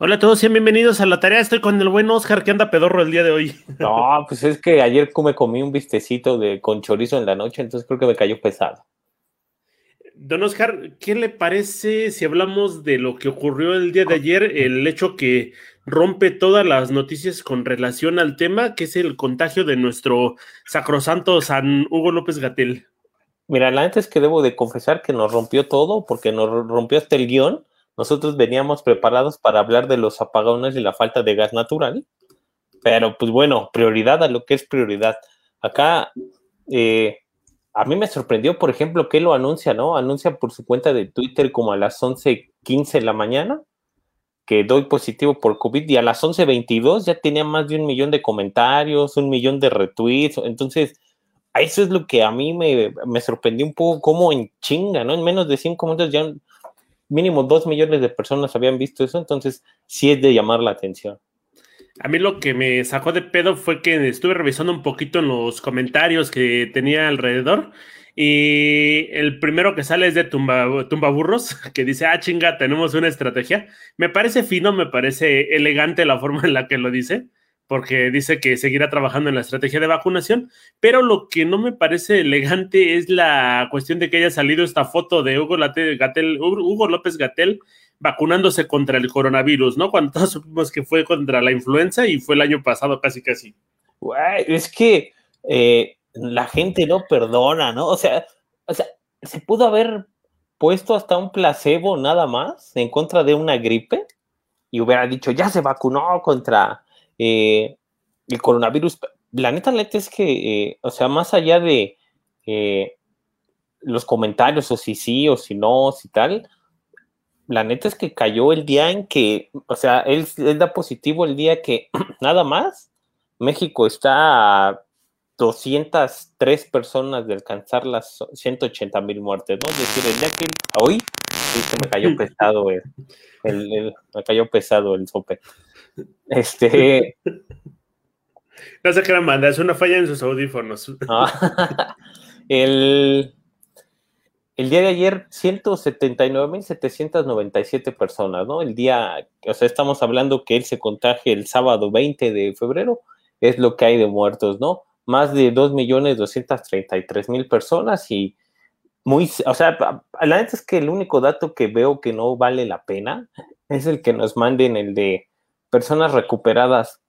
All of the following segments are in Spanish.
Hola a todos, sean bienvenidos a la tarea. Estoy con el buen Oscar que anda pedorro el día de hoy. No, pues es que ayer me comí un vistecito de con chorizo en la noche, entonces creo que me cayó pesado. Don Oscar, ¿qué le parece si hablamos de lo que ocurrió el día de ayer, el hecho que rompe todas las noticias con relación al tema, que es el contagio de nuestro sacrosanto San Hugo López Gatel? Mira, la neta es que debo de confesar que nos rompió todo, porque nos rompió hasta el guion nosotros veníamos preparados para hablar de los apagones y la falta de gas natural, pero pues bueno, prioridad a lo que es prioridad. Acá, eh, a mí me sorprendió, por ejemplo, que lo anuncia, ¿no? Anuncia por su cuenta de Twitter como a las 11:15 de la mañana que doy positivo por COVID y a las 11:22 ya tenía más de un millón de comentarios, un millón de retweets, entonces eso es lo que a mí me, me sorprendió un poco, como en chinga, ¿no? En menos de cinco minutos ya mínimo dos millones de personas habían visto eso, entonces sí es de llamar la atención. A mí lo que me sacó de pedo fue que estuve revisando un poquito en los comentarios que tenía alrededor y el primero que sale es de Tumba, Tumba Burros, que dice, ah, chinga, tenemos una estrategia. Me parece fino, me parece elegante la forma en la que lo dice porque dice que seguirá trabajando en la estrategia de vacunación, pero lo que no me parece elegante es la cuestión de que haya salido esta foto de Hugo, Hugo López Gatel vacunándose contra el coronavirus, ¿no? Cuando todos supimos que fue contra la influenza y fue el año pasado casi casi. es que eh, la gente no perdona, ¿no? O sea, o sea, se pudo haber puesto hasta un placebo nada más en contra de una gripe y hubiera dicho, ya se vacunó contra eh, el coronavirus, la neta, la neta es que, eh, o sea, más allá de eh, los comentarios o si sí o si no, si tal, la neta es que cayó el día en que, o sea, él, da positivo el día que nada más México está 203 personas de alcanzar las 180 mil muertes, ¿no? Es decir, el día que hoy sí, se me cayó pesado el, el, me cayó pesado el sope. Este. No sé qué la manda, es una falla en sus audífonos. Ah, el, el día de ayer, 179.797 personas, ¿no? El día, o sea, estamos hablando que él se contagie el sábado 20 de febrero, es lo que hay de muertos, ¿no? Más de 2.233.000 personas y muy, o sea, la neta es que el único dato que veo que no vale la pena es el que nos manden el de personas recuperadas,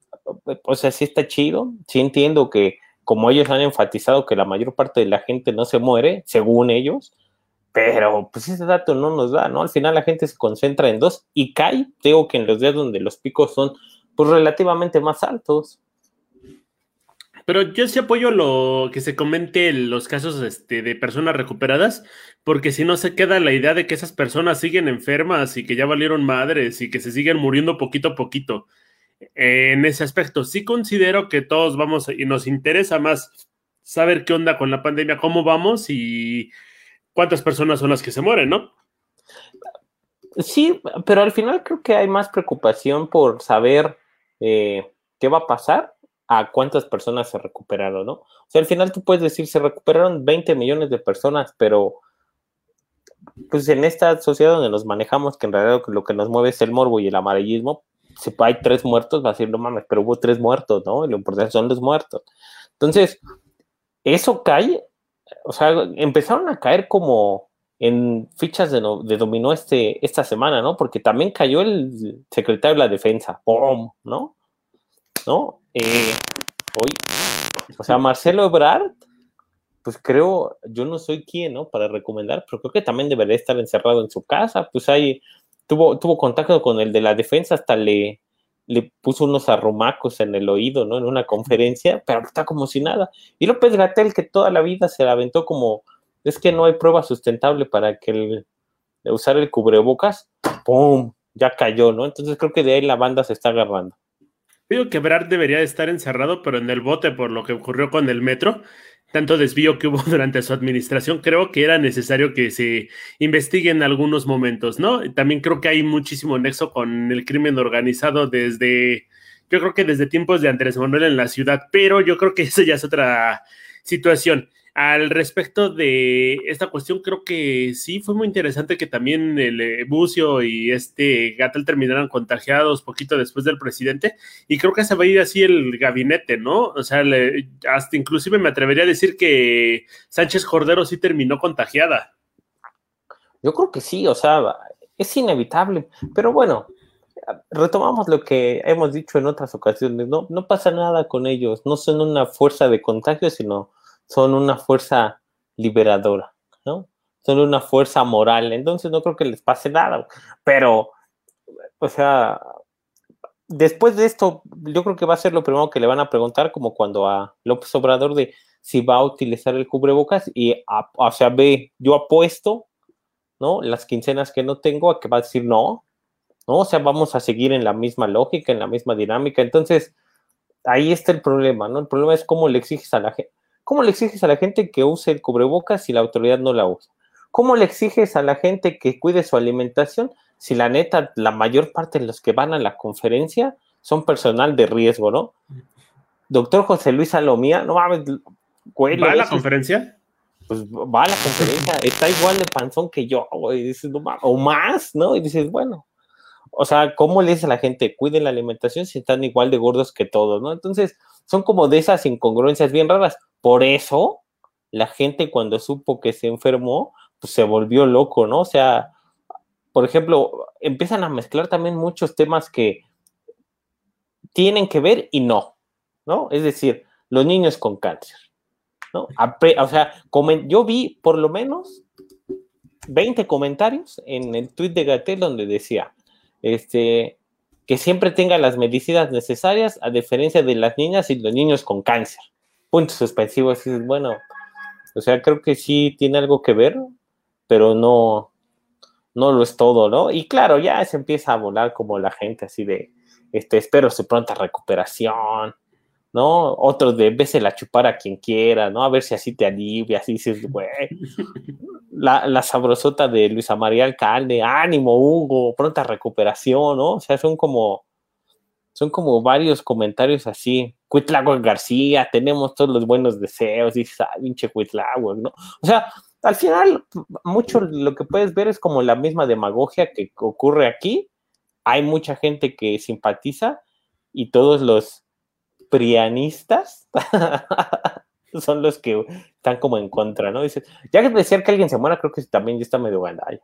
o sea, sí está chido, sí entiendo que como ellos han enfatizado que la mayor parte de la gente no se muere, según ellos, pero pues ese dato no nos da, ¿no? Al final la gente se concentra en dos y cae, digo que en los días donde los picos son pues relativamente más altos. Pero yo sí apoyo lo que se comente los casos este, de personas recuperadas, porque si no se queda la idea de que esas personas siguen enfermas y que ya valieron madres y que se siguen muriendo poquito a poquito. En ese aspecto, sí considero que todos vamos y nos interesa más saber qué onda con la pandemia, cómo vamos y cuántas personas son las que se mueren, ¿no? Sí, pero al final creo que hay más preocupación por saber eh, qué va a pasar a cuántas personas se recuperaron, ¿no? O sea, al final tú puedes decir, se recuperaron 20 millones de personas, pero pues en esta sociedad donde nos manejamos, que en realidad lo que nos mueve es el morbo y el amarillismo, si hay tres muertos, va a decir, no mames, pero hubo tres muertos, ¿no? Y lo importante son los muertos. Entonces, eso cae, o sea, empezaron a caer como en fichas de, de dominó este, esta semana, ¿no? Porque también cayó el secretario de la defensa, ¡pum! ¿no? ¿No? Eh, hoy, o sea, Marcelo Ebrard, pues creo, yo no soy quien, ¿no? Para recomendar, pero creo que también debería estar encerrado en su casa, pues ahí tuvo, tuvo contacto con el de la defensa, hasta le, le puso unos arrumacos en el oído, ¿no? En una conferencia, pero está como si nada. Y López Gatel, que toda la vida se la aventó como, es que no hay prueba sustentable para que el, usar el cubrebocas, ¡pum! Ya cayó, ¿no? Entonces creo que de ahí la banda se está agarrando. Digo que Brad debería estar encerrado, pero en el bote por lo que ocurrió con el metro, tanto desvío que hubo durante su administración, creo que era necesario que se investigue en algunos momentos, ¿no? También creo que hay muchísimo nexo con el crimen organizado desde, yo creo que desde tiempos de Andrés Manuel en la ciudad, pero yo creo que eso ya es otra situación. Al respecto de esta cuestión, creo que sí fue muy interesante que también el eh, Bucio y este Gatel terminaran contagiados poquito después del presidente. Y creo que se va a ir así el gabinete, ¿no? O sea, hasta inclusive me atrevería a decir que Sánchez Cordero sí terminó contagiada. Yo creo que sí, o sea, es inevitable. Pero bueno, retomamos lo que hemos dicho en otras ocasiones, no, no pasa nada con ellos, no son una fuerza de contagio, sino son una fuerza liberadora, ¿no? Son una fuerza moral, entonces no creo que les pase nada, pero, o sea, después de esto, yo creo que va a ser lo primero que le van a preguntar, como cuando a López Obrador de si va a utilizar el cubrebocas y, o sea, ve, yo apuesto, ¿no? Las quincenas que no tengo, a que va a decir no, ¿no? O sea, vamos a seguir en la misma lógica, en la misma dinámica. Entonces, ahí está el problema, ¿no? El problema es cómo le exiges a la gente, cómo le exiges a la gente que use el cubrebocas si la autoridad no la usa. ¿Cómo le exiges a la gente que cuide su alimentación si la neta, la mayor parte de los que van a la conferencia son personal de riesgo, ¿no? Doctor José Luis Salomía, no mames, ¿Va a la conferencia? Pues va a la conferencia, está igual de panzón que yo, güey, dices, no, o más, ¿no? Y dices, bueno, o sea, ¿cómo le dice a la gente, cuiden la alimentación si están igual de gordos que todos, ¿no? Entonces, son como de esas incongruencias bien raras. Por eso, la gente cuando supo que se enfermó, pues se volvió loco, ¿no? O sea, por ejemplo, empiezan a mezclar también muchos temas que tienen que ver y no, ¿no? Es decir, los niños con cáncer, ¿no? O sea, yo vi por lo menos 20 comentarios en el tweet de Gatel donde decía, este, que siempre tenga las medicinas necesarias, a diferencia de las niñas y los niños con cáncer. Punto suspensivo, así bueno, o sea, creo que sí tiene algo que ver, pero no, no lo es todo, ¿no? Y claro, ya se empieza a volar como la gente así de, este, espero su pronta recuperación, ¿no? Otro de la chupar a quien quiera, ¿no? A ver si así te alivia, así dices, güey. La, la, sabrosota de Luisa María Alcalde, ánimo, Hugo, pronta recuperación, ¿no? O sea, son como, son como varios comentarios así. Cuitlago García, tenemos todos los buenos deseos, dices, ah, pinche Cuitlago, ¿no? O sea, al final, mucho lo que puedes ver es como la misma demagogia que ocurre aquí. Hay mucha gente que simpatiza y todos los prianistas son los que están como en contra, ¿no? Dice, ya que decir que alguien se muera, creo que también ya está medio gandalla.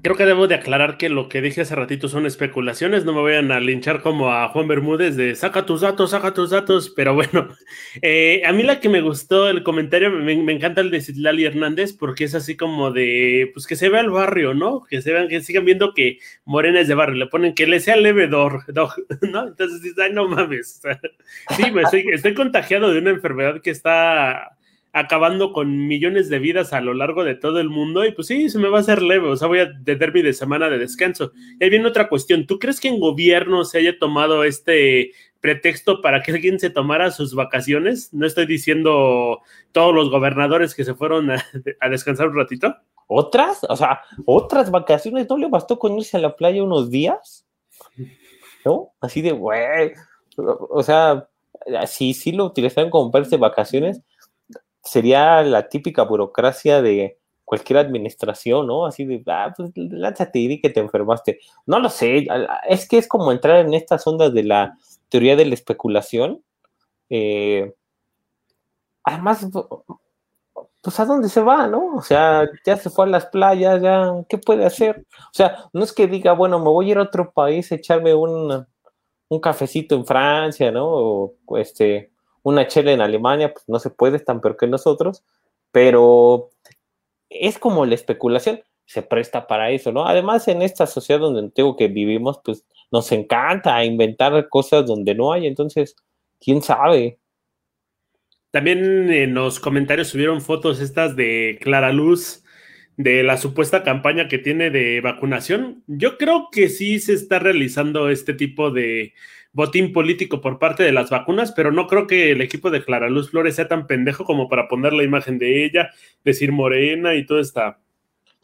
Creo que debo de aclarar que lo que dije hace ratito son especulaciones, no me vayan a linchar como a Juan Bermúdez de saca tus datos, saca tus datos, pero bueno, eh, a mí la que me gustó el comentario, me, encanta el de Citlali Hernández porque es así como de, pues que se vea el barrio, ¿no? Que se vean, que sigan viendo que Morena es de barrio, le ponen que le sea leve dog, ¿no? Entonces dices, ay, no mames, sí, me estoy, estoy contagiado de una enfermedad que está acabando con millones de vidas a lo largo de todo el mundo y pues sí, se me va a hacer leve, o sea, voy a tener mi de semana de descanso. Y ahí viene otra cuestión, ¿tú crees que en gobierno se haya tomado este pretexto para que alguien se tomara sus vacaciones? No estoy diciendo todos los gobernadores que se fueron a, descansar un ratito. ¿Otras? O sea, ¿otras vacaciones? ¿No le bastó con irse a la playa unos días? ¿No? Así de, güey. O sea, sí, sí lo utilizaron como de vacaciones, sería la típica burocracia de cualquier administración, ¿no? Así de, ah, pues lánzate y di que te enfermaste. No lo sé, es que es como entrar en estas ondas de la teoría de la especulación. Eh, además, pues a dónde se va, ¿no? O sea, ya se fue a las playas, ya, ¿qué puede hacer? O sea, no es que diga, bueno, me voy a ir a otro país a echarme un, un cafecito en Francia, ¿no? O este, una chela en Alemania, pues no se puede, tan peor que nosotros, pero es como la especulación, se presta para eso, ¿no? Además, en esta sociedad donde tengo que vivimos, pues nos encanta inventar cosas donde no hay, entonces, ¿quién sabe? También en los comentarios subieron fotos estas de Clara Luz, de la supuesta campaña que tiene de vacunación. Yo creo que sí se está realizando este tipo de botín político por parte de las vacunas, pero no creo que el equipo de Clara Luz Flores sea tan pendejo como para poner la imagen de ella, decir morena y toda esta,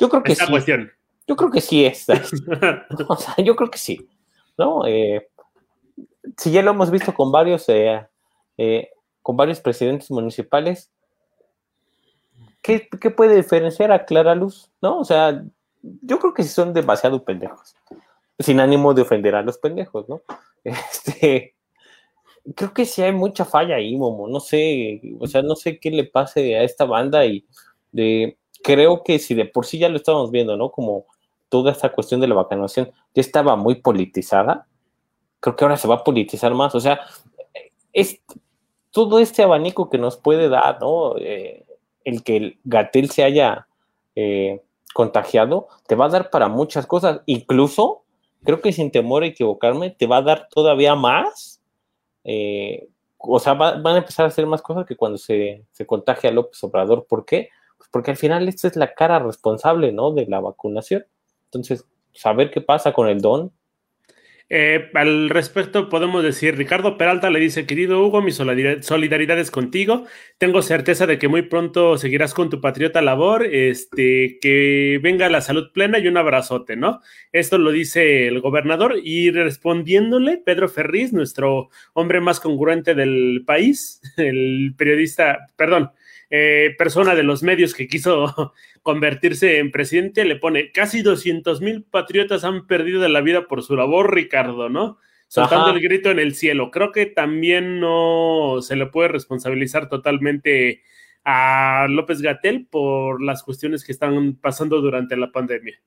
yo creo que sí. cuestión. Yo creo que sí es. o sea, yo creo que sí. ¿No? Eh, si ya lo hemos visto con varios, eh, eh, con varios presidentes municipales, ¿qué, puede diferenciar a Clara Luz? ¿No? O sea, yo creo que son demasiado pendejos. Sin ánimo de ofender a los pendejos, ¿no? Este, creo que sí hay mucha falla ahí, Momo. No sé, o sea, no sé qué le pase a esta banda y de, creo que si de por sí ya lo estábamos viendo, ¿no? Como toda esta cuestión de la vacunación ya estaba muy politizada, creo que ahora se va a politizar más. O sea, es todo este abanico que nos puede dar, ¿no? Eh, el que el Gatel se haya eh, contagiado, te va a dar para muchas cosas. Incluso, creo que sin temor a equivocarme, te va a dar todavía más. Eh, o sea, van a empezar a hacer más cosas que cuando se, se contagia López Obrador. ¿Por qué? Pues porque al final esta es la cara responsable, ¿no? De la vacunación. Entonces, saber qué pasa con el don, eh, al respecto podemos decir, Ricardo Peralta le dice, querido Hugo, mi solidaridad es contigo. Tengo certeza de que muy pronto seguirás con tu patriota labor, este, que venga la salud plena y un abrazote, ¿no? Esto lo dice el gobernador y respondiéndole, Pedro Ferriz, nuestro hombre más congruente del país, el periodista, perdón, eh, persona de los medios que quiso convertirse en presidente, le pone casi 200 mil patriotas han perdido la vida por su labor, Ricardo, ¿no? Soltando el grito en el cielo. Creo que también no se le puede responsabilizar totalmente a López Gatel por las cuestiones que están pasando durante la pandemia.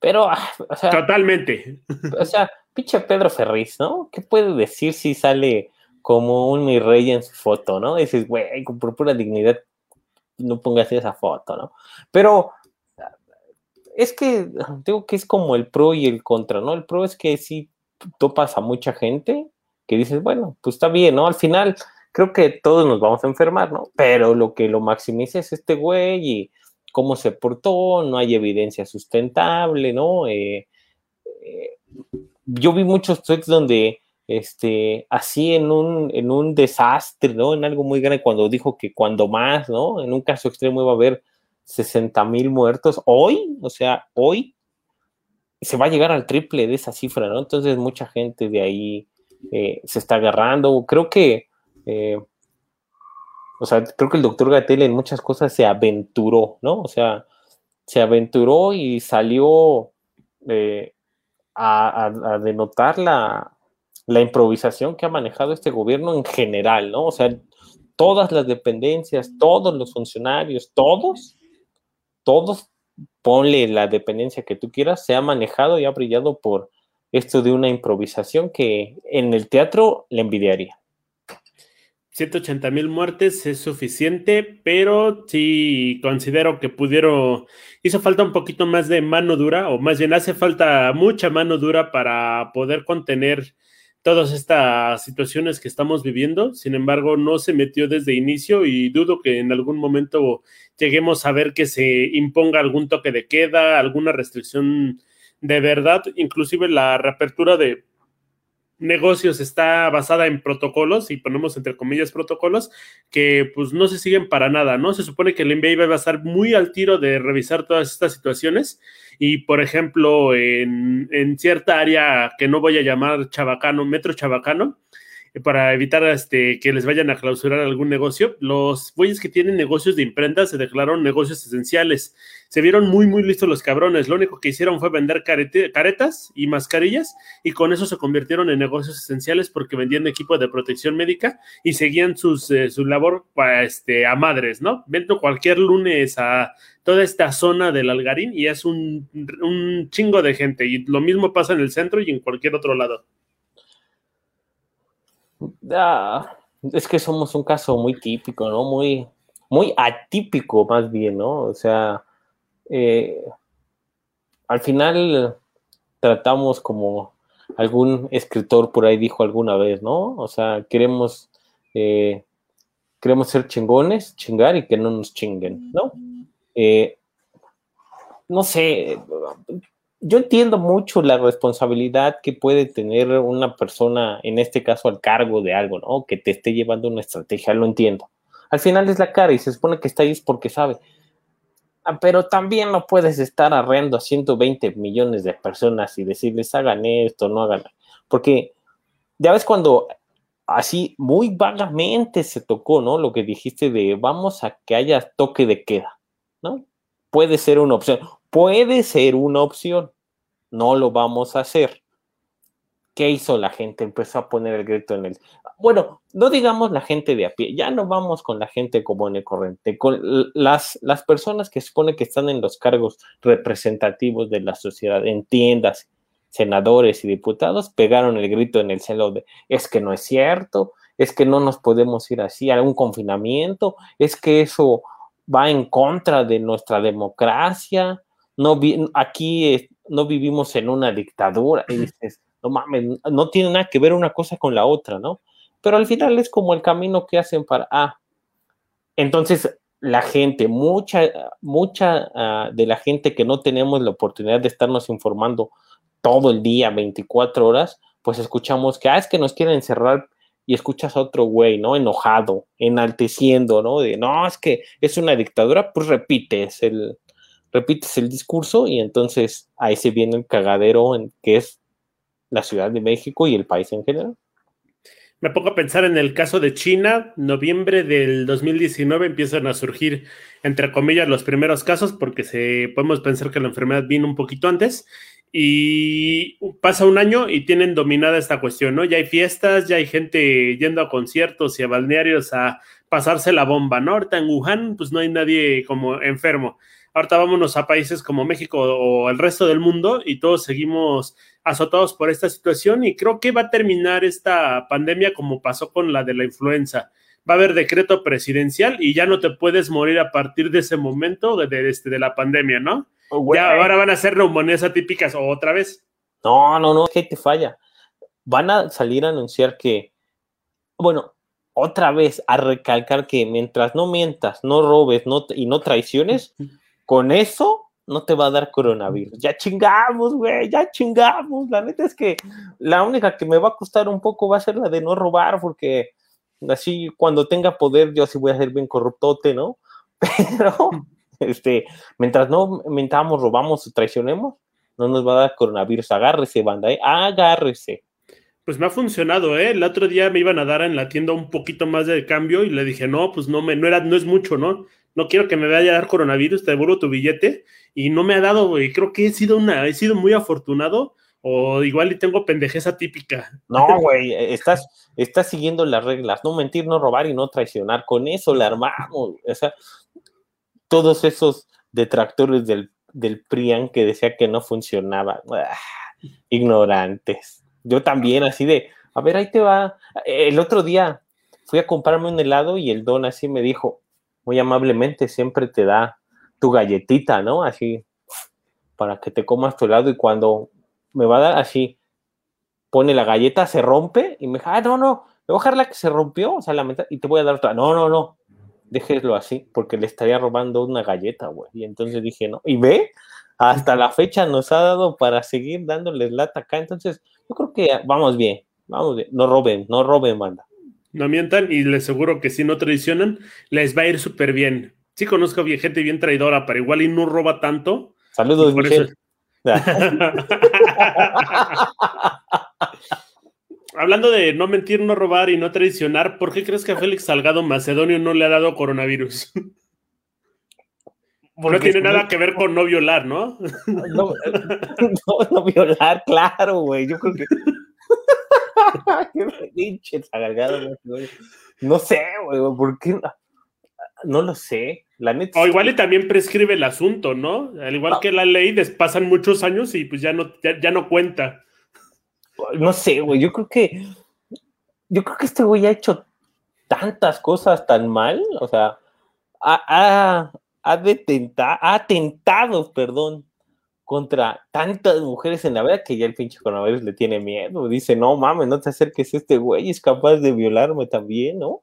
Pero, ah, o sea, totalmente. O sea, pinche Pedro Ferriz, ¿no? ¿Qué puede decir si sale como un mi rey en su foto, ¿no? Dices, güey, con pura dignidad no pongas esa foto, ¿no? Pero es que digo que es como el pro y el contra, ¿no? El pro es que si topas a mucha gente que dices, bueno, pues está bien, ¿no? Al final creo que todos nos vamos a enfermar, ¿no? Pero lo que lo maximiza es este güey y cómo se portó, no hay evidencia sustentable, ¿no? Eh, eh, yo vi muchos tweets donde este, así en un, en un desastre, ¿no? En algo muy grande, cuando dijo que cuando más, ¿no? En un caso extremo iba a haber 60 mil muertos. Hoy, o sea, hoy se va a llegar al triple de esa cifra, ¿no? Entonces mucha gente de ahí eh, se está agarrando. Creo que, eh, o sea, creo que el doctor Gatel en muchas cosas se aventuró, ¿no? O sea, se aventuró y salió eh, a denotar la, la improvisación que ha manejado este gobierno en general, ¿no? O sea, todas las dependencias, todos los funcionarios, todos, todos, ponle la dependencia que tú quieras, se ha manejado y ha brillado por esto de una improvisación que en el teatro le envidiaría. 180 mil muertes es suficiente, pero sí considero que pudieron, hizo falta un poquito más de mano dura, o más bien hace falta mucha mano dura para poder contener todas estas situaciones que estamos viviendo. Sin embargo, no se metió desde inicio y dudo que en algún momento lleguemos a ver que se imponga algún toque de queda, alguna restricción de verdad, inclusive la reapertura de negocios está basada en protocolos, y ponemos entre comillas protocolos, que pues no se siguen para nada, ¿no? Se supone que el NBA va a estar muy al tiro de revisar todas estas situaciones y, por ejemplo, en, en cierta área que no voy a llamar Chabacano, Metro Chabacano, para evitar este, que les vayan a clausurar algún negocio. Los güeyes que tienen negocios de imprenta se declararon negocios esenciales. Se vieron muy, muy listos los cabrones. Lo único que hicieron fue vender caretas y mascarillas y con eso se convirtieron en negocios esenciales porque vendían equipo de protección médica y seguían sus, eh, su labor este, a madres, ¿no? Vendo cualquier lunes a toda esta zona del Algarín y es un, un chingo de gente. Y lo mismo pasa en el centro y en cualquier otro lado. Ah, es que somos un caso muy típico, ¿no? Muy, muy atípico más bien, ¿no? O sea, eh, al final tratamos como algún escritor por ahí dijo alguna vez, ¿no? O sea, queremos, eh, queremos ser chingones, chingar y que no nos chinguen, ¿no? Eh, no sé, yo entiendo mucho la responsabilidad que puede tener una persona, en este caso al cargo de algo, ¿no? Que te esté llevando una estrategia, lo entiendo. Al final es la cara y se supone que está ahí es porque sabe. Ah, pero también no puedes estar arreando a 120 millones de personas y decirles hagan esto, no hagan. Porque ya ves cuando así muy vagamente se tocó, ¿no? Lo que dijiste de vamos a que haya toque de queda. ¿no? Puede ser una opción, puede ser una opción, no lo vamos a hacer. ¿Qué hizo la gente? Empezó a poner el grito en el... Bueno, no digamos la gente de a pie, ya no vamos con la gente común y corriente, con las, las personas que supone que están en los cargos representativos de la sociedad, en tiendas, senadores y diputados, pegaron el grito en el cielo de, es que no es cierto, es que no nos podemos ir así a un confinamiento, es que eso va en contra de nuestra democracia, no aquí no vivimos en una dictadura, y dices, no mames, no tiene nada que ver una cosa con la otra, ¿no? Pero al final es como el camino que hacen para, ah, entonces la gente, mucha, mucha ah, de la gente que no tenemos la oportunidad de estarnos informando todo el día, 24 horas, pues escuchamos que, ah, es que nos quieren encerrar y escuchas a otro güey, ¿no? Enojado, enalteciendo, ¿no? De, no, es que es una dictadura, pues repites el, repites el discurso y entonces ahí se viene el cagadero en que es la Ciudad de México y el país en general. Me pongo a pensar en el caso de China, noviembre del 2019 empiezan a surgir, entre comillas, los primeros casos, porque se, podemos pensar que la enfermedad vino un poquito antes, y pasa un año y tienen dominada esta cuestión, ¿no? Ya hay fiestas, ya hay gente yendo a conciertos y a balnearios a pasarse la bomba, ¿no? Ahorita en Wuhan, pues no hay nadie como enfermo. Ahorita vámonos a países como México o el resto del mundo y todos seguimos azotados por esta situación y creo que va a terminar esta pandemia como pasó con la de la influenza. Va a haber decreto presidencial y ya no te puedes morir a partir de ese momento de, de, este, de la pandemia, ¿no? Oh, ya ahora van a ser neumonías atípicas otra vez. No, no, no, que te falla. Van a salir a anunciar que, bueno, otra vez a recalcar que mientras no mientas, no robes no, y no traiciones, con eso no te va a dar coronavirus. Ya chingamos, güey, ya chingamos. La neta es que la única que me va a costar un poco va a ser la de no robar, porque así cuando tenga poder yo sí voy a ser bien corruptote, ¿no? Pero este, mientras no mentamos, robamos o traicionemos, no nos va a dar coronavirus. Agárrese, banda, ¿eh? Agárrese. Pues me ha funcionado, ¿eh? El otro día me iban a dar en la tienda un poquito más de cambio y le dije, no, pues no, me, no, era, no es mucho, ¿no? No quiero que me vaya a dar coronavirus, te devuelvo tu billete. Y no me ha dado, güey. Creo que he sido, una, he sido muy afortunado o igual y tengo pendejeza típica. No, güey, estás, estás siguiendo las reglas. No mentir, no robar y no traicionar. Con eso la armamos. O sea, todos esos detractores del, del PRIAN que decía que no funcionaba. Ah, ignorantes. Yo también, así de, a ver, ahí te va. El otro día fui a comprarme un helado y el don así me dijo, muy amablemente, siempre te da tu galletita, ¿no? Así, para que te comas tu helado y cuando me va a dar así, pone la galleta, se rompe y me dice, ah, no, no, me voy a dejar la que se rompió, o sea, la mitad, y te voy a dar otra. No, no, no, déjeslo así, porque le estaría robando una galleta, güey. Y entonces dije, no, y ve, hasta la fecha nos ha dado para seguir dándoles lata acá. Entonces, yo creo que vamos bien, vamos bien. No roben, no roben, banda. No mientan y les aseguro que si no traicionan, les va a ir súper bien. Sí conozco bien, gente bien traidora, pero igual y no roba tanto. Saludos, Michelle. hablando de no mentir, no robar y no traicionar, ¿por qué crees que a Félix Salgado Macedonio no le ha dado coronavirus? no tiene nada que ver con no violar, ¿no? No, no, violar, claro, güey. Yo creo que. Pinche No sé, güey, ¿por qué? No lo sé. La O igual y también prescribe el asunto, ¿no? Al igual que la ley, pasan muchos años y pues ya no, ya no cuenta no sé, güey, yo creo que, yo creo que este güey ha hecho tantas cosas tan mal, o sea, ha, ha, detenta, ha atentado, perdón, contra tantas mujeres en la vida que ya el pinche coronavirus le tiene miedo. Dice, no mames, no te acerques, este güey es capaz de violarme también, ¿no?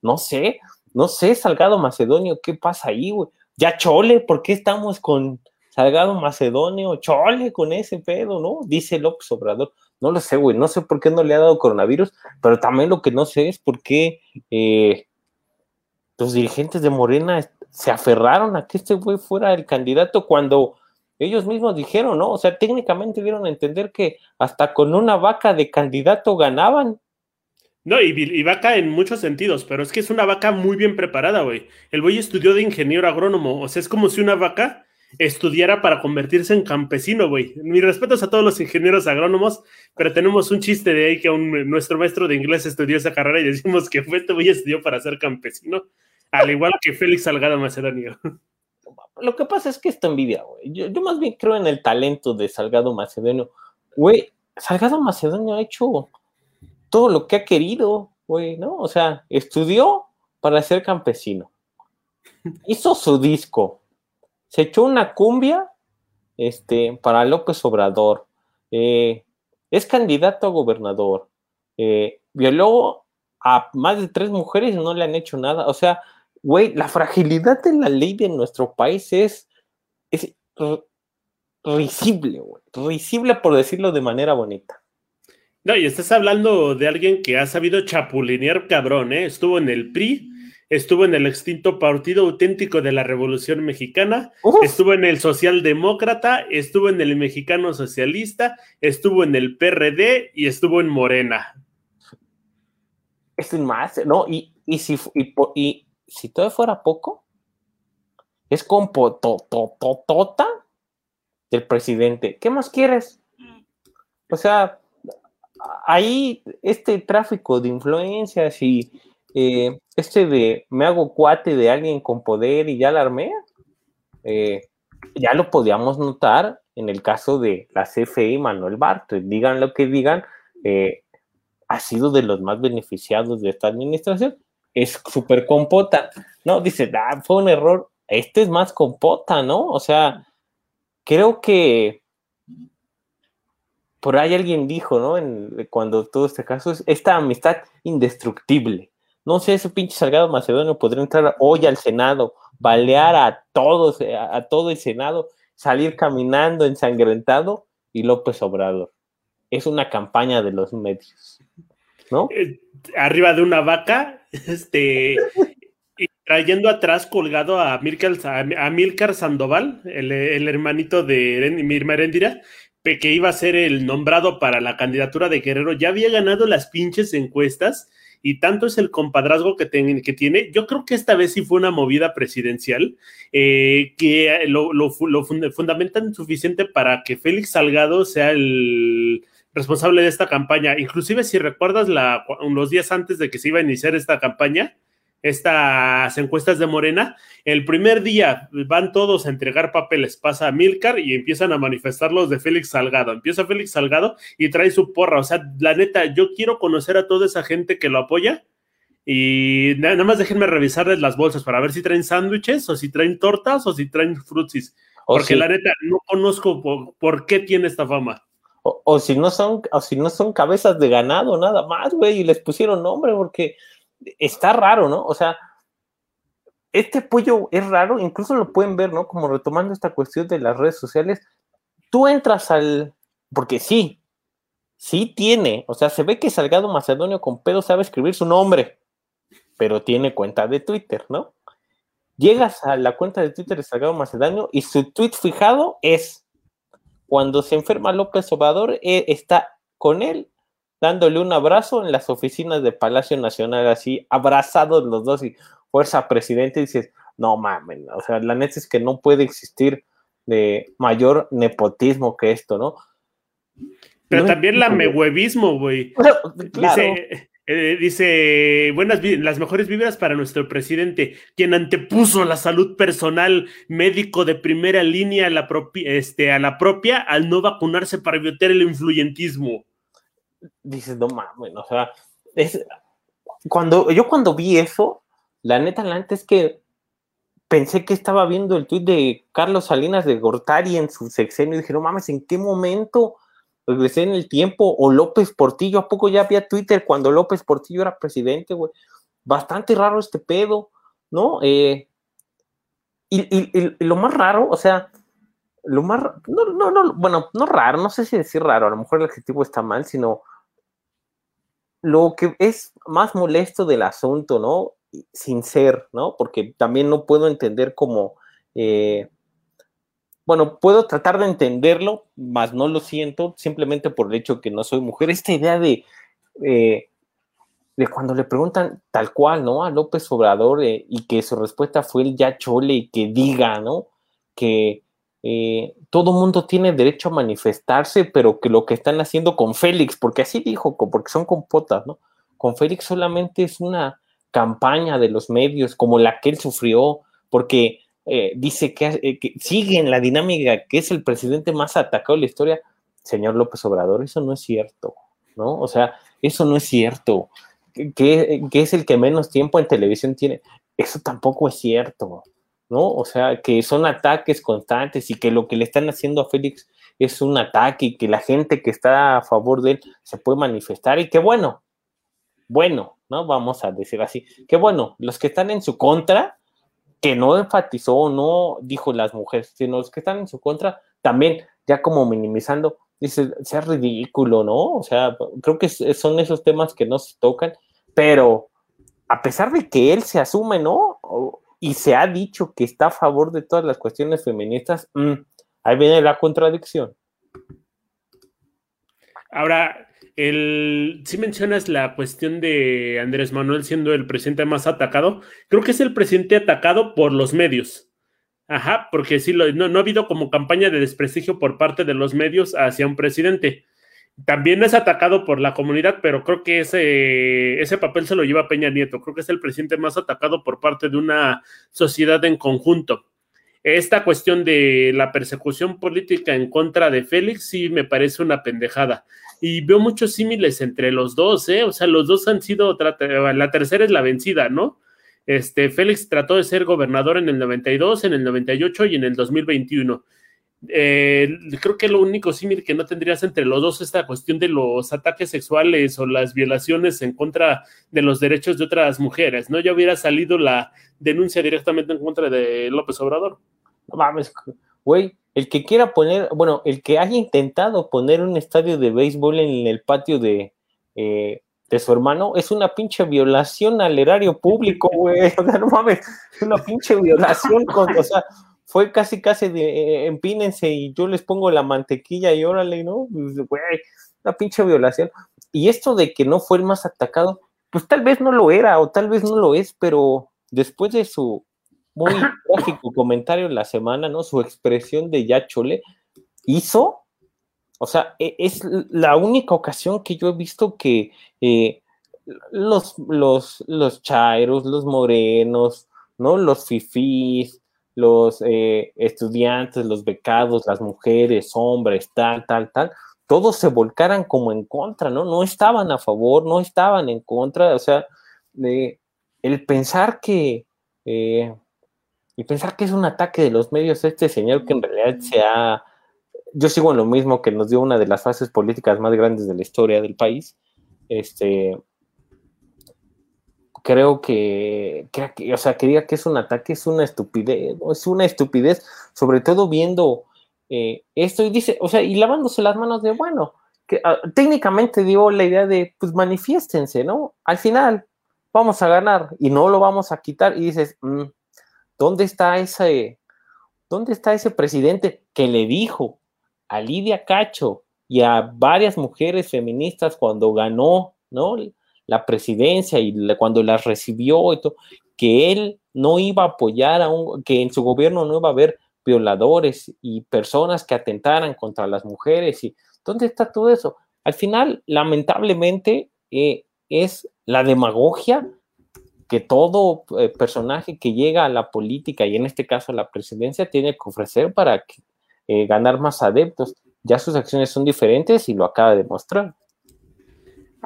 No sé, no sé, Salgado Macedonio, ¿qué pasa ahí, güey? Ya chole, ¿por qué estamos con Salgado Macedonio? Chole con ese pedo, ¿no? Dice López Obrador. No lo sé, güey. No sé por qué no le ha dado coronavirus, pero también lo que no sé es por qué eh, los dirigentes de Morena se aferraron a que este güey fuera el candidato cuando ellos mismos dijeron, ¿no? O sea, técnicamente dieron a entender que hasta con una vaca de candidato ganaban. No, y, vaca en muchos sentidos, pero es que es una vaca muy bien preparada, güey. El güey estudió de ingeniero agrónomo, o sea, es como si una vaca estudiara para convertirse en campesino, güey. Mis respetos a todos los ingenieros agrónomos, pero tenemos un chiste de ahí que nuestro maestro de inglés estudió esa carrera y decimos que fue este güey estudió para ser campesino, al igual que Félix Salgado Macedonio. Lo que pasa es que esto envidia, güey. Yo, yo más bien creo en el talento de Salgado Macedonio. Güey, Salgado Macedonio ha hecho todo lo que ha querido, güey, ¿no? O sea, estudió para ser campesino. Hizo su disco. Se echó una cumbia este, para López Obrador. Eh, es candidato a gobernador. Eh, violó a más de tres mujeres y no le han hecho nada. O sea, güey, la fragilidad de la ley de nuestro país es, es risible, güey. Risible por decirlo de manera bonita. No, y estás hablando de alguien que ha sabido chapulinear cabrón, ¿eh? Estuvo en el PRI, estuvo en el extinto Partido Auténtico de la Revolución Mexicana, estuvo en el Socialdemócrata, estuvo en el Mexicano Socialista, estuvo en el PRD y estuvo en Morena. Es más, ¿no? Y, si, y, si todo fuera poco, es con potototota del presidente. ¿Qué más quieres? O sea, ahí este tráfico de influencias y eh, este de me hago cuate de alguien con poder y ya la armé, eh, ya lo podíamos notar en el caso de la CFE Manuel Bartos. Digan lo que digan, eh, ha sido de los más beneficiados de esta administración. Es súper compota, ¿no? Dice, ah, fue un error. Este es más compota, ¿no? O sea, creo que por ahí alguien dijo, ¿no? En, cuando todo este caso es esta amistad indestructible. No sé, ese pinche Salgado Macedonio podría entrar hoy al Senado, balear a todos, a, todo el Senado, salir caminando ensangrentado y López Obrador. Es una campaña de los medios, ¿no? Eh, arriba de una vaca, este, y trayendo atrás colgado a Milcar, Sandoval, el, hermanito de Mirma Erendira, que iba a ser el nombrado para la candidatura de Guerrero, ya había ganado las pinches encuestas y tanto es el compadrazgo que, que tiene. Yo creo que esta vez sí fue una movida presidencial eh, que lo, fundamentan suficiente para que Félix Salgado sea el responsable de esta campaña. Inclusive si recuerdas la, los días antes de que se iba a iniciar esta campaña, estas encuestas de Morena, el primer día van todos a entregar papeles, pasa a Milcar y empiezan a manifestar los de Félix Salgado. Empieza Félix Salgado y trae su porra. O sea, la neta, yo quiero conocer a toda esa gente que lo apoya. Y nada más déjenme revisarles las bolsas para ver si traen sándwiches o si traen tortas o si traen frutsis. Porque la neta, no conozco por, qué tiene esta fama. O, si no son, o si no son cabezas de ganado, nada más, güey, y les pusieron nombre, porque está raro, ¿no? O sea, este apoyo es raro, incluso lo pueden ver, ¿no? Como retomando esta cuestión de las redes sociales, tú entras al, porque sí, sí tiene, o sea, se ve que Salgado Macedonio con pedo sabe escribir su nombre, pero tiene cuenta de Twitter, ¿no? Llegas a la cuenta de Twitter de Salgado Macedonio y su tweet fijado es, cuando se enferma López Obrador, eh, está con él dándole un abrazo en las oficinas de Palacio Nacional, así, abrazados los dos y fuerza presidente, y dices, no mames, o sea, la neta es que no puede existir de mayor nepotismo que esto, ¿no? Pero también la mehuevismo, güey. Dice, eh, dice, buenas, las mejores vibras para nuestro presidente, quien antepuso la salud personal, médico de primera línea a la, este, a la propia al no vacunarse para evitar el influyentismo dices, no mames, o sea, es, cuando, yo cuando vi eso, la neta, la es que pensé que estaba viendo el tuit de Carlos Salinas de Gortari en su sexenio y dije, no mames, ¿en qué momento regresé en el tiempo? O López Portillo, ¿a poco ya había Twitter cuando López Portillo era presidente, güey? Bastante raro este pedo, ¿no? Eh, y, lo más raro, o sea, lo más, no, no, no, bueno, no raro, no sé si decir raro, a lo mejor el adjetivo está mal, sino lo que es más molesto del asunto, ¿no? Sin ser, ¿no? Porque también no puedo entender como, eh, bueno, puedo tratar de entenderlo, mas no lo siento, simplemente por el hecho que no soy mujer. Esta idea de, eh, de cuando le preguntan tal cual, ¿no? A López Obrador eh, y que su respuesta fue el ya chole y que diga, ¿no? Que eh, todo mundo tiene derecho a manifestarse, pero que lo que están haciendo con Félix, porque así dijo, porque son compotas, ¿no? Con Félix solamente es una campaña de los medios como la que él sufrió, porque eh, dice que, que sigue en la dinámica que es el presidente más atacado de la historia. Señor López Obrador, eso no es cierto, ¿no? O sea, eso no es cierto que, es el que menos tiempo en televisión tiene. Eso tampoco es cierto, ¿no? O sea, que son ataques constantes y que lo que le están haciendo a Félix es un ataque y que la gente que está a favor de él se puede manifestar y que bueno, bueno, ¿no? Vamos a decir así, que bueno, los que están en su contra, que no enfatizó, no dijo las mujeres, sino los que están en su contra, también ya como minimizando, dice, sea ridículo, ¿no? O sea, creo que son esos temas que no se tocan, pero a pesar de que él se asume, ¿no? Y se ha dicho que está a favor de todas las cuestiones feministas, mm, ahí viene la contradicción. Ahora, el, si mencionas la cuestión de Andrés Manuel siendo el presidente más atacado, creo que es el presidente atacado por los medios. Ajá, porque sí, no, no, ha habido como campaña de desprestigio por parte de los medios hacia un presidente. También es atacado por la comunidad, pero creo que ese, ese papel se lo lleva Peña Nieto. Creo que es el presidente más atacado por parte de una sociedad en conjunto. Esta cuestión de la persecución política en contra de Félix sí me parece una pendejada. Y veo muchos símiles entre los dos, ¿eh? O sea, los dos han sido, la tercera es la vencida, ¿no? Este, Félix trató de ser gobernador en el 92, en el 98 y en el 2021. Eh, creo que lo único símil que no tendrías entre los dos es esta cuestión de los ataques sexuales o las violaciones en contra de los derechos de otras mujeres, ¿no? Ya hubiera salido la denuncia directamente en contra de López Obrador. No mames, güey, el que quiera poner, bueno, el que haya intentado poner un estadio de béisbol en el patio de, eh, de su hermano es una pinche violación al erario público, güey. O sea, no mames, es una pinche violación con, o sea, fue casi, casi de eh, empínense y yo les pongo la mantequilla y órale, ¿no? Güey, una pinche violación. Y esto de que no fue el más atacado, pues tal vez no lo era o tal vez no lo es, pero después de su muy trágico comentario en la semana, ¿no? Su expresión de ya chole, hizo o sea, e, es la única ocasión que yo he visto que eh, los, los, los chairos, los morenos, ¿no? Los fifís, los eh, estudiantes, los becados, las mujeres, hombres, tal, tal, tal, todos se volcaran como en contra, ¿no? No estaban a favor, no estaban en contra, o sea, el pensar que, eh, y pensar que es un ataque de los medios este señor que en realidad se ha yo sigo en lo mismo que nos dio una de las fases políticas más grandes de la historia del país. Este, creo que, o sea, que diga que es un ataque, es una estupidez, es una estupidez, sobre todo viendo eh, esto y dice, o sea, y lavándose las manos de, bueno, que ah, técnicamente dio la idea de, pues manifiéstense, ¿no? Al final vamos a ganar y no lo vamos a quitar y dices, mm, ¿dónde está ese, dónde está ese presidente que le dijo a Lidia Cacho y a varias mujeres feministas cuando ganó, ¿no? La presidencia y cuando las recibió y todo, que él no iba a apoyar a un, que en su gobierno no iba a haber violadores y personas que atentaran contra las mujeres y ¿dónde está todo eso? Al final, lamentablemente, eh, es la demagogia que todo eh, personaje que llega a la política y en este caso a la presidencia tiene que ofrecer para que eh, ganar más adeptos. Ya sus acciones son diferentes y lo acaba de mostrar.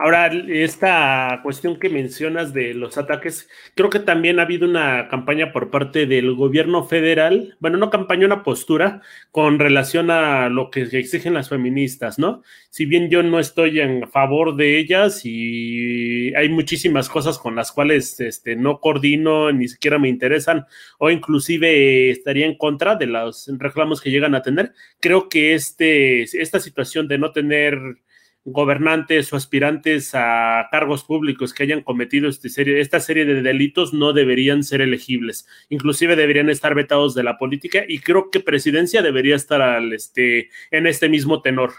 Ahora, esta cuestión que mencionas de los ataques, creo que también ha habido una campaña por parte del gobierno federal, bueno, no campaña, una postura con relación a lo que exigen las feministas, ¿no? Si bien yo no estoy en favor de ellas y hay muchísimas cosas con las cuales este, no coordino, ni siquiera me interesan, o inclusive estaría en contra de los reclamos que llegan a tener, creo que este, esta situación de no tener gobernantes o aspirantes a cargos públicos que hayan cometido este serie, esta serie de delitos no deberían ser elegibles. Inclusive deberían estar vetados de la política y creo que presidencia debería estar al, este, en este mismo tenor.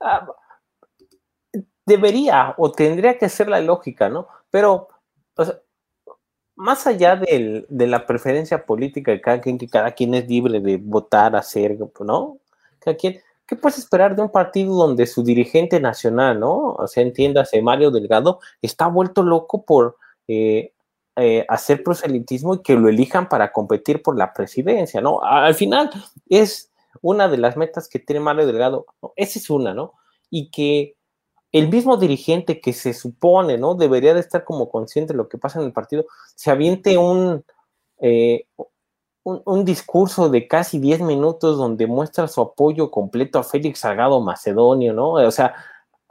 Ah, debería o tendría que ser la lógica, ¿no? Pero, más allá de la preferencia política de cada quien, que cada quien es libre de votar, hacer, ¿no? Cada quien, ¿qué puedes esperar de un partido donde su dirigente nacional, ¿no? O sea, entiéndase, Mario Delgado, está vuelto loco por eh, eh, hacer proselitismo y que lo elijan para competir por la presidencia, ¿no? Al final es una de las metas que tiene Mario Delgado, esa es una, ¿no? Y que el mismo dirigente que se supone, ¿no? Debería de estar como consciente de lo que pasa en el partido, se aviente un, eh, un, discurso de casi 10 minutos donde muestra su apoyo completo a Félix Salgado Macedonio, ¿no? O sea,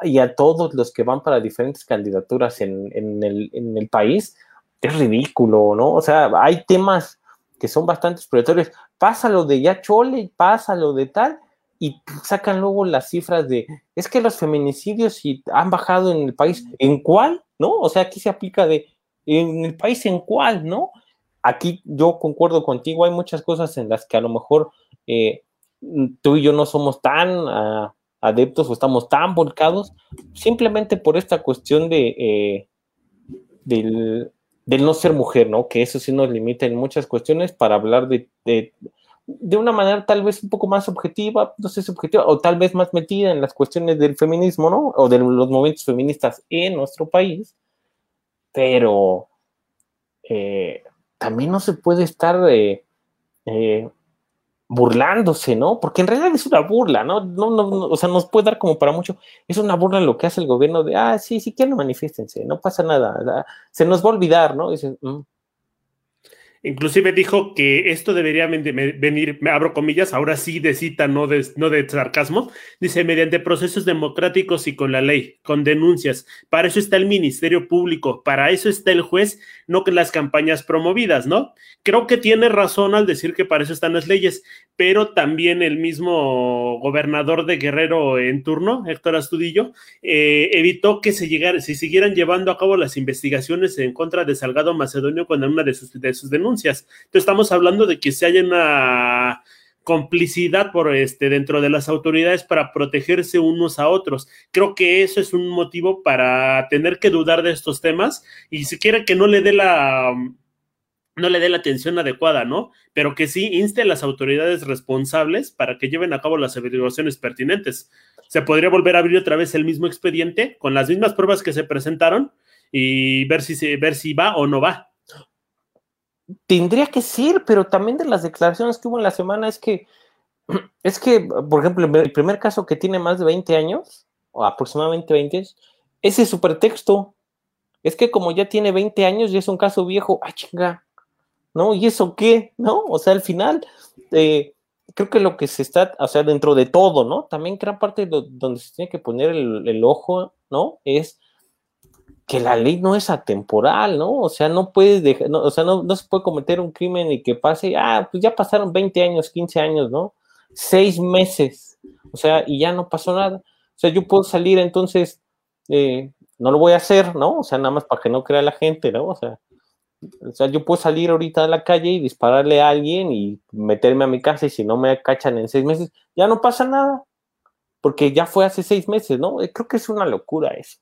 y a todos los que van para diferentes candidaturas en, el, en el país, es ridículo, ¿no? O sea, hay temas que son bastante exploratorios. Pasa lo de ya chole, pasa lo de tal, y sacan luego las cifras de, es que los feminicidios han bajado en el país, ¿en cuál? ¿No? O sea, aquí se aplica de, en el país en cuál, ¿no? Aquí yo concuerdo contigo, hay muchas cosas en las que a lo mejor eh, tú y yo no somos tan ah, adeptos o estamos tan volcados, simplemente por esta cuestión de, eh, del, no ser mujer, ¿no? Que eso sí nos limita en muchas cuestiones para hablar de de una manera tal vez un poco más objetiva, no sé si objetiva, o tal vez más metida en las cuestiones del feminismo, ¿no? O de los movimientos feministas en nuestro país, pero eh, también no se puede estar eh, eh, burlándose, ¿no? Porque en realidad es una burla, ¿no? No, ¿no? O sea, nos puede dar como para mucho, es una burla lo que hace el gobierno de, ah, sí, sí, quieren manifiestense, no pasa nada, se nos va a olvidar, ¿no? Dicen, mm, Inclusive dijo que esto debería venir, me abro comillas, ahora sí de cita, no de, no de sarcasmo, dice, mediante procesos democráticos y con la ley, con denuncias. Para eso está el Ministerio Público, para eso está el juez, no que las campañas promovidas, ¿no? Creo que tiene razón al decir que para eso están las leyes, pero también el mismo gobernador de Guerrero en turno, Héctor Astudillo, eh, evitó que se, llegara, se siguieran llevando a cabo las investigaciones en contra de Salgado Macedonio con una de sus, de sus denuncias entonces estamos hablando de que se haya una complicidad por este dentro de las autoridades para protegerse unos a otros. Creo que eso es un motivo para tener que dudar de estos temas y si quiere que no le dé la no le dé la atención adecuada, ¿no? Pero que sí inste a las autoridades responsables para que lleven a cabo las averiguaciones pertinentes. Se podría volver a abrir otra vez el mismo expediente con las mismas pruebas que se presentaron y ver si, se, ver si va o no va. Tendría que ser, pero también de las declaraciones que hubo en la semana es que, es que, por ejemplo, el primer caso que tiene más de 20 años, o aproximadamente 20 ese es su pretexto. Es que como ya tiene 20 años y es un caso viejo, ¡ah, chinga! ¿No? ¿Y eso qué? ¿No? O sea, al final, eh, creo que lo que se está, o sea, dentro de todo, ¿no? También gran parte de donde se tiene que poner el, ojo, ¿no? Es que la ley no es atemporal, ¿no? O sea, no puedes dejar, o sea, no, se puede cometer un crimen y que pase, ah, pues ya pasaron 20 años, 15 años, ¿no? Seis meses, o sea, y ya no pasó nada. O sea, yo puedo salir entonces, eh, no lo voy a hacer, ¿no? O sea, nada más para que no crea la gente, ¿no? O sea, o sea, yo puedo salir ahorita a la calle y dispararle a alguien y meterme a mi casa y si no me cachan en seis meses, ya no pasa nada, porque ya fue hace seis meses, ¿no? Creo que es una locura eso.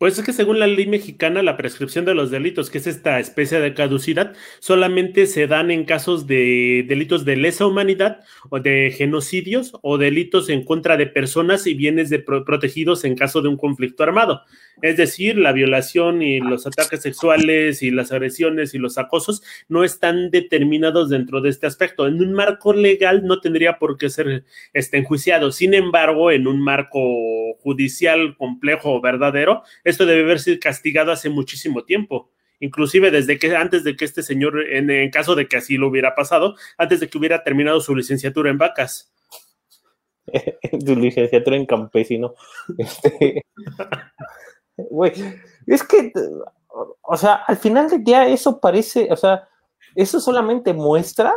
Pues es que según la ley mexicana, la prescripción de los delitos, que es esta especie de caducidad, solamente se dan en casos de delitos de lesa humanidad o de genocidios o delitos en contra de personas y bienes de protegidos en caso de un conflicto armado. Es decir, la violación y los ataques sexuales y las agresiones y los acosos no están determinados dentro de este aspecto. En un marco legal no tendría por qué ser este, enjuiciado. Sin embargo, en un marco judicial complejo o verdadero, esto debe haber sido castigado hace muchísimo tiempo inclusive desde que antes de que este señor, en, caso de que así lo hubiera pasado, antes de que hubiera terminado su licenciatura en vacas. su licenciatura en campesino. Este, güey, es que, o sea, al final del día eso parece, o sea, eso solamente muestra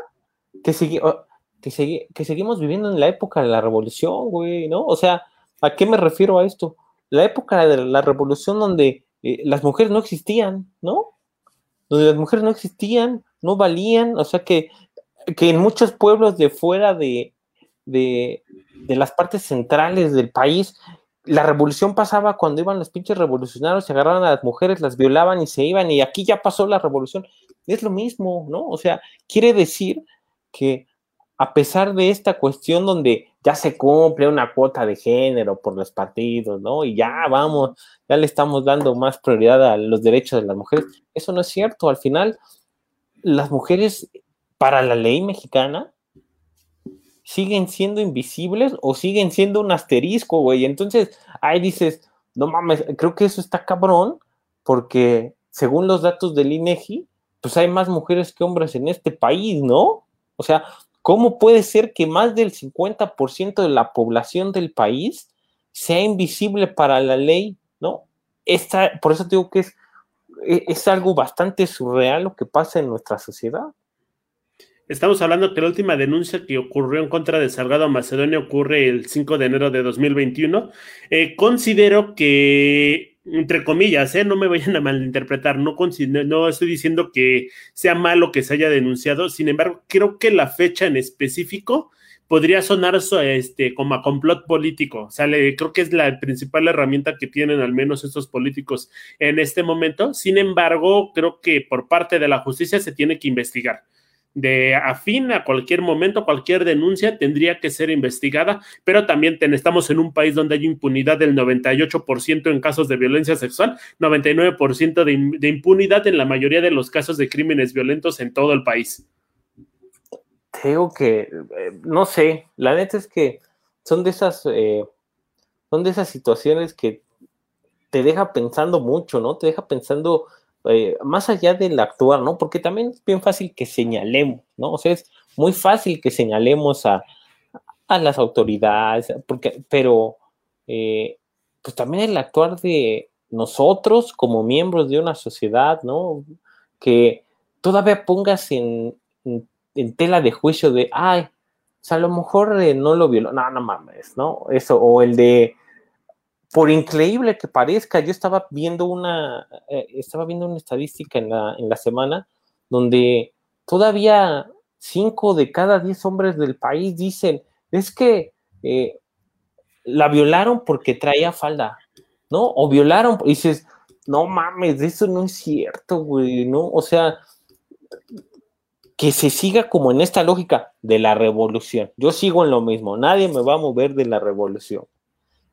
que, seguimos viviendo en la época de la revolución, güey, ¿no? O sea, ¿a qué me refiero a esto? La época de la revolución donde eh, las mujeres no existían, ¿no? Donde las mujeres no existían, no valían, o sea que, que en muchos pueblos de fuera de, de, de las partes centrales del país, la revolución pasaba cuando iban los pinches revolucionarios, se agarraban a las mujeres, las violaban y se iban, y aquí ya pasó la revolución. Es lo mismo, ¿no? O sea, quiere decir que a pesar de esta cuestión donde ya se cumple una cuota de género por los partidos, ¿no? Y ya vamos, ya le estamos dando más prioridad a los derechos de las mujeres. Eso no es cierto. Al final, las mujeres, para la ley mexicana, siguen siendo invisibles o siguen siendo un asterisco, güey. Entonces, ahí dices, no mames, creo que eso está cabrón, porque según los datos del INEGI, pues hay más mujeres que hombres en este país, ¿no? O sea, ¿cómo puede ser que más del 50% de la población del país sea invisible para la ley, ¿no? Esta, por eso digo que es, e, es algo bastante surreal lo que pasa en nuestra sociedad. Estamos hablando que la última denuncia que ocurrió en contra de Salgado Macedonia ocurre el 5 de enero de 2021. Eh, considero que, entre comillas, eh, no me vayan a malinterpretar, no, no estoy diciendo que sea malo que se haya denunciado, sin embargo, creo que la fecha en específico podría sonar este, como a complot político. Creo que es la principal herramienta que tienen al menos estos políticos en este momento. Sin embargo, creo que por parte de la justicia se tiene que investigar de afín a cualquier momento, cualquier denuncia tendría que ser investigada, pero también estamos en un país donde hay impunidad del 98% en casos de violencia sexual, 99% de, de, impunidad en la mayoría de los casos de crímenes violentos en todo el país. Creo que, eh, no sé, la neta es que son de esas, eh, son de esas situaciones que te deja pensando mucho, ¿no? Te deja pensando eh, más allá del actuar, ¿no? Porque también es bien fácil que señalemos, ¿no? O sea, es muy fácil que señalemos a, las autoridades, porque, pero eh, pues también el actuar de nosotros como miembros de una sociedad, ¿no? Que todavía pongas en, tela de juicio de, ay, o sea, a lo mejor eh, no lo violó, no, no mames, ¿no? Eso, o el de, por increíble que parezca, yo estaba viendo una, eh, estaba viendo una estadística en la, en la semana donde todavía cinco de cada diez hombres del país dicen, es que eh, la violaron porque traía falda, ¿no? O violaron, y dices, no mames, eso no es cierto, güey, ¿no? O sea, que se siga como en esta lógica de la revolución. Yo sigo en lo mismo, nadie me va a mover de la revolución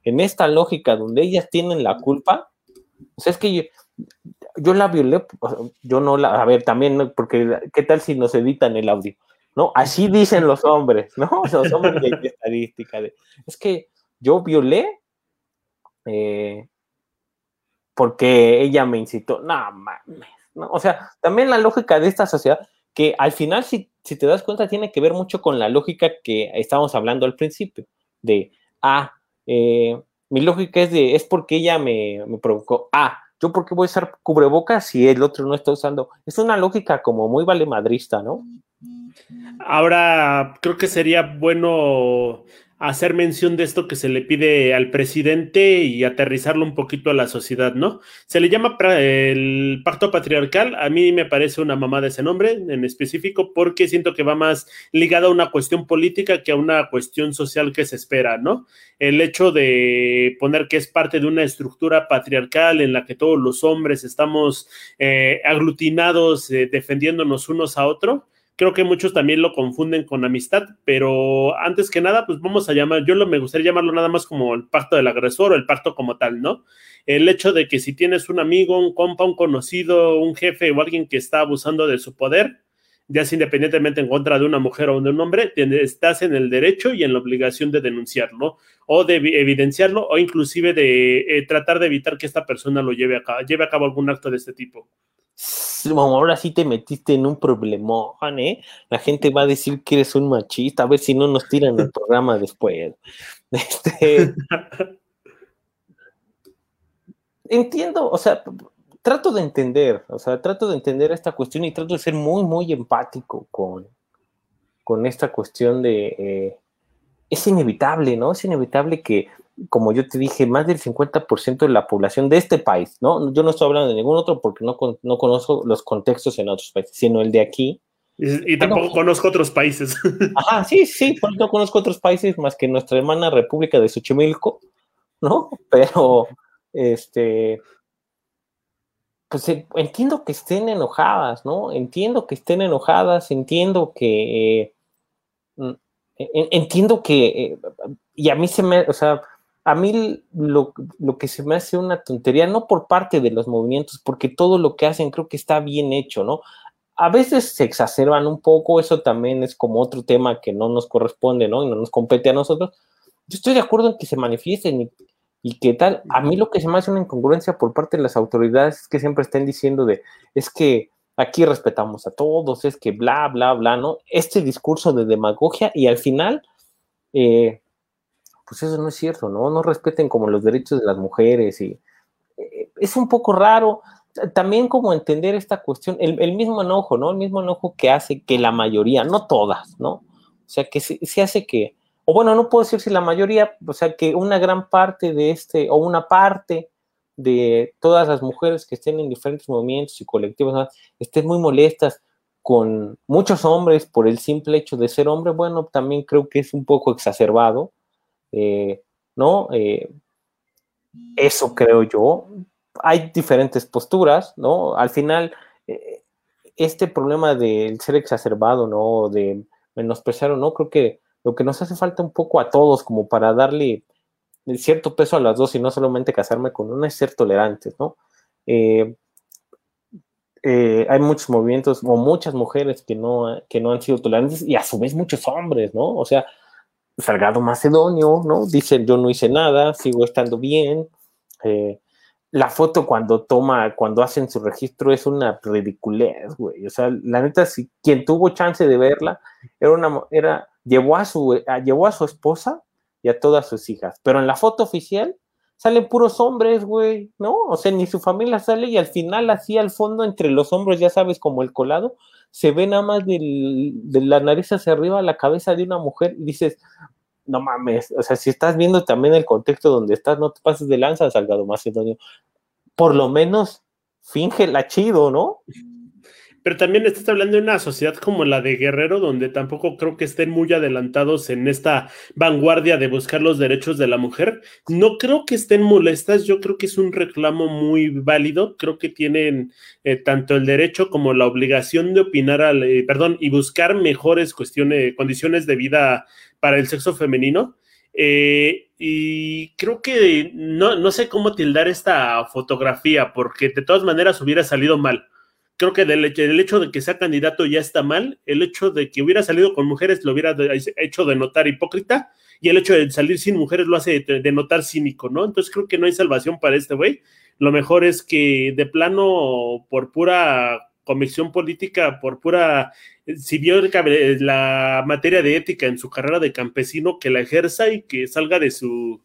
en esta lógica donde ellas tienen la culpa, o sea, es que yo, la violé, yo no la, a ver, también, porque ¿qué tal si nos editan el audio? ¿No? Así dicen los hombres, ¿no? Los hombres de, estadística. es que yo violé eh, porque ella me incitó. No, mames. O sea, también la lógica de esta sociedad, que al final, si, si te das cuenta, tiene que ver mucho con la lógica que estábamos hablando al principio, de, ah, eh, mi lógica es de, es porque ella me, me provocó, ah, yo por qué voy a usar cubrebocas si el otro no está usando. Es una lógica como muy valemadrista, ¿no? Ahora, creo que sería bueno hacer mención de esto que se le pide al presidente y aterrizarlo un poquito a la sociedad, ¿no? Se le llama el pacto patriarcal, a mí me parece una mamá de ese nombre en específico porque siento que va más ligado a una cuestión política que a una cuestión social que se espera, ¿no? El hecho de poner que es parte de una estructura patriarcal en la que todos los hombres estamos eh, aglutinados eh, defendiéndonos unos a otros Creo que muchos también lo confunden con amistad, pero antes que nada, pues vamos a llamar, yo lo, me gustaría llamarlo nada más como el pacto del agresor o el pacto como tal, ¿no? El hecho de que si tienes un amigo, un compa, un conocido, un jefe o alguien que está abusando de su poder, ya sea independientemente en contra de una mujer o de un hombre, estás en el derecho y en la obligación de denunciarlo o de evidenciarlo o inclusive de eh, tratar de evitar que esta persona lo lleve a lleve a cabo algún acto de este tipo ahora sí te metiste en un problemón, ¿eh? La gente va a decir que eres un machista, a ver si no nos tiran el programa después. Este, entiendo, o sea, trato de entender, o sea, trato de entender esta cuestión y trato de ser muy, muy empático con, con esta cuestión de... Eh, es inevitable, ¿no? Es inevitable que como yo te dije, más del 50% de la población de este país, ¿no? Yo no estoy hablando de ningún otro porque no, no conozco los contextos en otros países, sino el de aquí. Y, tampoco conozco otros países. Ajá, sí, sí, no conozco otros países más que nuestra hermana República de Xochimilco, ¿no? Pero, este, pues eh, entiendo que estén enojadas, ¿no? Entiendo que estén enojadas, entiendo que, eh, entiendo que, eh, y a mí se me, o sea, a mí lo, lo, que se me hace una tontería, no por parte de los movimientos, porque todo lo que hacen creo que está bien hecho, ¿no? A veces se exacerban un poco, eso también es como otro tema que no nos corresponde, ¿no? Y no nos compete a nosotros. Yo estoy de acuerdo en que se manifiesten y, y tal. A mí lo que se me hace una incongruencia por parte de las autoridades es que siempre estén diciendo de, es que aquí respetamos a todos, es que bla, bla, bla, ¿no? Este discurso de demagogia y al final, eh, pues eso no es cierto, ¿no? No respeten como los derechos de las mujeres y eh, es un poco raro. También como entender esta cuestión, el, mismo enojo, ¿no? El mismo enojo que hace que la mayoría, no todas, ¿no? O sea, que se, hace que, o bueno, no puedo decir si la mayoría, o sea, que una gran parte de este, o una parte de todas las mujeres que estén en diferentes movimientos y colectivos, estén muy molestas con muchos hombres por el simple hecho de ser hombre, bueno, también creo que es un poco exacerbado, eh, ¿no? Eh, eso creo yo. Hay diferentes posturas, ¿no? Al final, eh, este problema del ser exacerbado, ¿no? De menospreciar o no, creo que lo que nos hace falta un poco a todos como para darle cierto peso a las dos y no solamente casarme con una es ser tolerantes, ¿no? hay muchos movimientos o muchas mujeres que no, que no han sido tolerantes y a su vez muchos hombres, ¿no? O sea, Salgado Macedonio, ¿no? Dice, yo no hice nada, sigo estando bien. Eh, la foto cuando toma, cuando hacen su registro es una ridiculez, güey. O sea, la neta, si quien tuvo chance de verla, era una, era, llevó a su, llevó a su esposa y a todas sus hijas. Pero en la foto oficial salen puros hombres, güey, ¿no? O sea, ni su familia sale y al final, así al fondo, entre los hombros, ya sabes, como el colado, se ve nada más de la nariz hacia arriba la cabeza de una mujer y dices, no mames, o sea, si estás viendo también el contexto donde estás, no te pases de lanza, Salgado Macedonio. Por lo menos finge la chido, ¿no? Pero también estás hablando de una sociedad como la de Guerrero, donde tampoco creo que estén muy adelantados en esta vanguardia de buscar los derechos de la mujer. No creo que estén molestas, yo creo que es un reclamo muy válido. Creo que tienen eh, tanto el derecho como la obligación de opinar, al, eh, perdón, y buscar mejores cuestiones, condiciones de vida para el sexo femenino. Eh, y creo que no, no sé cómo tildar esta fotografía, porque de todas maneras hubiera salido mal creo que del, hecho de que sea candidato ya está mal, el hecho de que hubiera salido con mujeres lo hubiera hecho de notar hipócrita y el hecho de salir sin mujeres lo hace de, notar cínico, ¿no? Entonces creo que no hay salvación para este güey. Lo mejor es que de plano, por pura convicción política, por pura, si vio la materia de ética en su carrera de campesino, que la ejerza y que salga de su,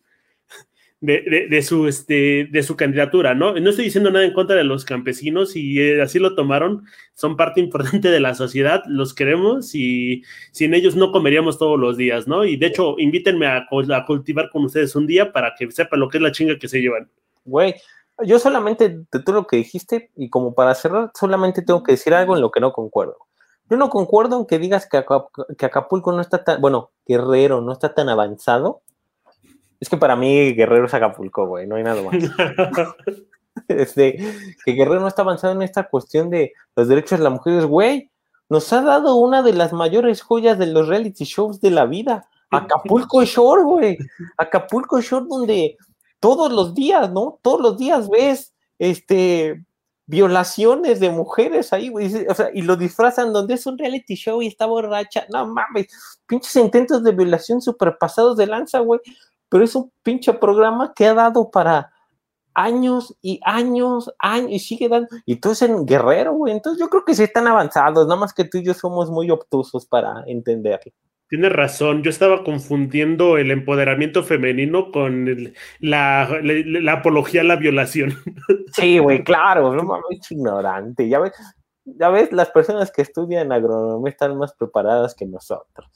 de, su, este, de su candidatura, ¿no? No estoy diciendo nada en contra de los campesinos y eh, así lo tomaron, son parte importante de la sociedad, los queremos y sin ellos no comeríamos todos los días, ¿no? Y de hecho, invítenme a, a cultivar con ustedes un día para que sepan lo que es la chinga que se llevan. Güey, yo solamente de todo lo que dijiste y como para cerrar, solamente tengo que decir algo en lo que no concuerdo. Yo no concuerdo en que digas que Acapulco no está tan, bueno, Guerrero no está tan avanzado es que para mí Guerrero es Acapulco, güey, no hay nada más. este, que Guerrero no está avanzado en esta cuestión de los derechos de las mujeres, güey. Nos ha dado una de las mayores joyas de los reality shows de la vida. Acapulco Shore, güey. Acapulco Shore, donde todos los días, ¿no? Todos los días ves este violaciones de mujeres ahí, güey. O sea, y lo disfrazan donde es un reality show y está borracha. No mames, pinches intentos de violación superpasados de lanza, güey pero es un pinche programa que ha dado para años y años, años, y sigue dando, y tú es en Guerrero, güey, entonces yo creo que sí están avanzados, nada más que tú y yo somos muy obtusos para entenderlo. Tienes razón, yo estaba confundiendo el empoderamiento femenino con la, apología a la violación. Sí, güey, claro, no mames, ignorante, ya ves, ya ves, las personas que estudian agronomía están más preparadas que nosotros.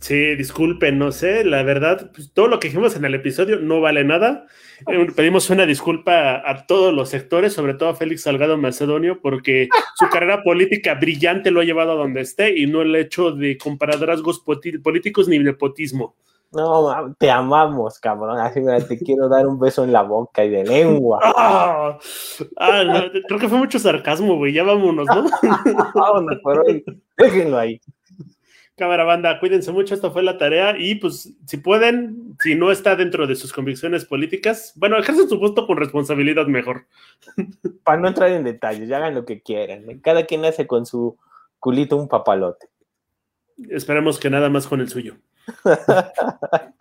Sí, disculpen, no sé, la verdad, pues, todo lo que dijimos en el episodio no vale nada. Eh, pedimos una disculpa a todos los sectores, sobre todo a Félix Salgado Macedonio, porque su carrera política brillante lo ha llevado a donde esté y no el hecho de comparar rasgos políticos ni nepotismo. No, te amamos, cabrón. Así, mira, te quiero dar un beso en la boca y de lengua. Ah, ah creo que fue mucho sarcasmo, güey. Ya vámonos, ¿no? vámonos, pero déjenlo ahí. Cámara banda, cuídense mucho, esta fue la tarea y pues si pueden, si no está dentro de sus convicciones políticas, bueno, ejercen su puesto con responsabilidad mejor. Para no entrar en detalles, ya hagan lo que quieran. Cada quien hace con su culito un papalote. Esperemos que nada más con el suyo.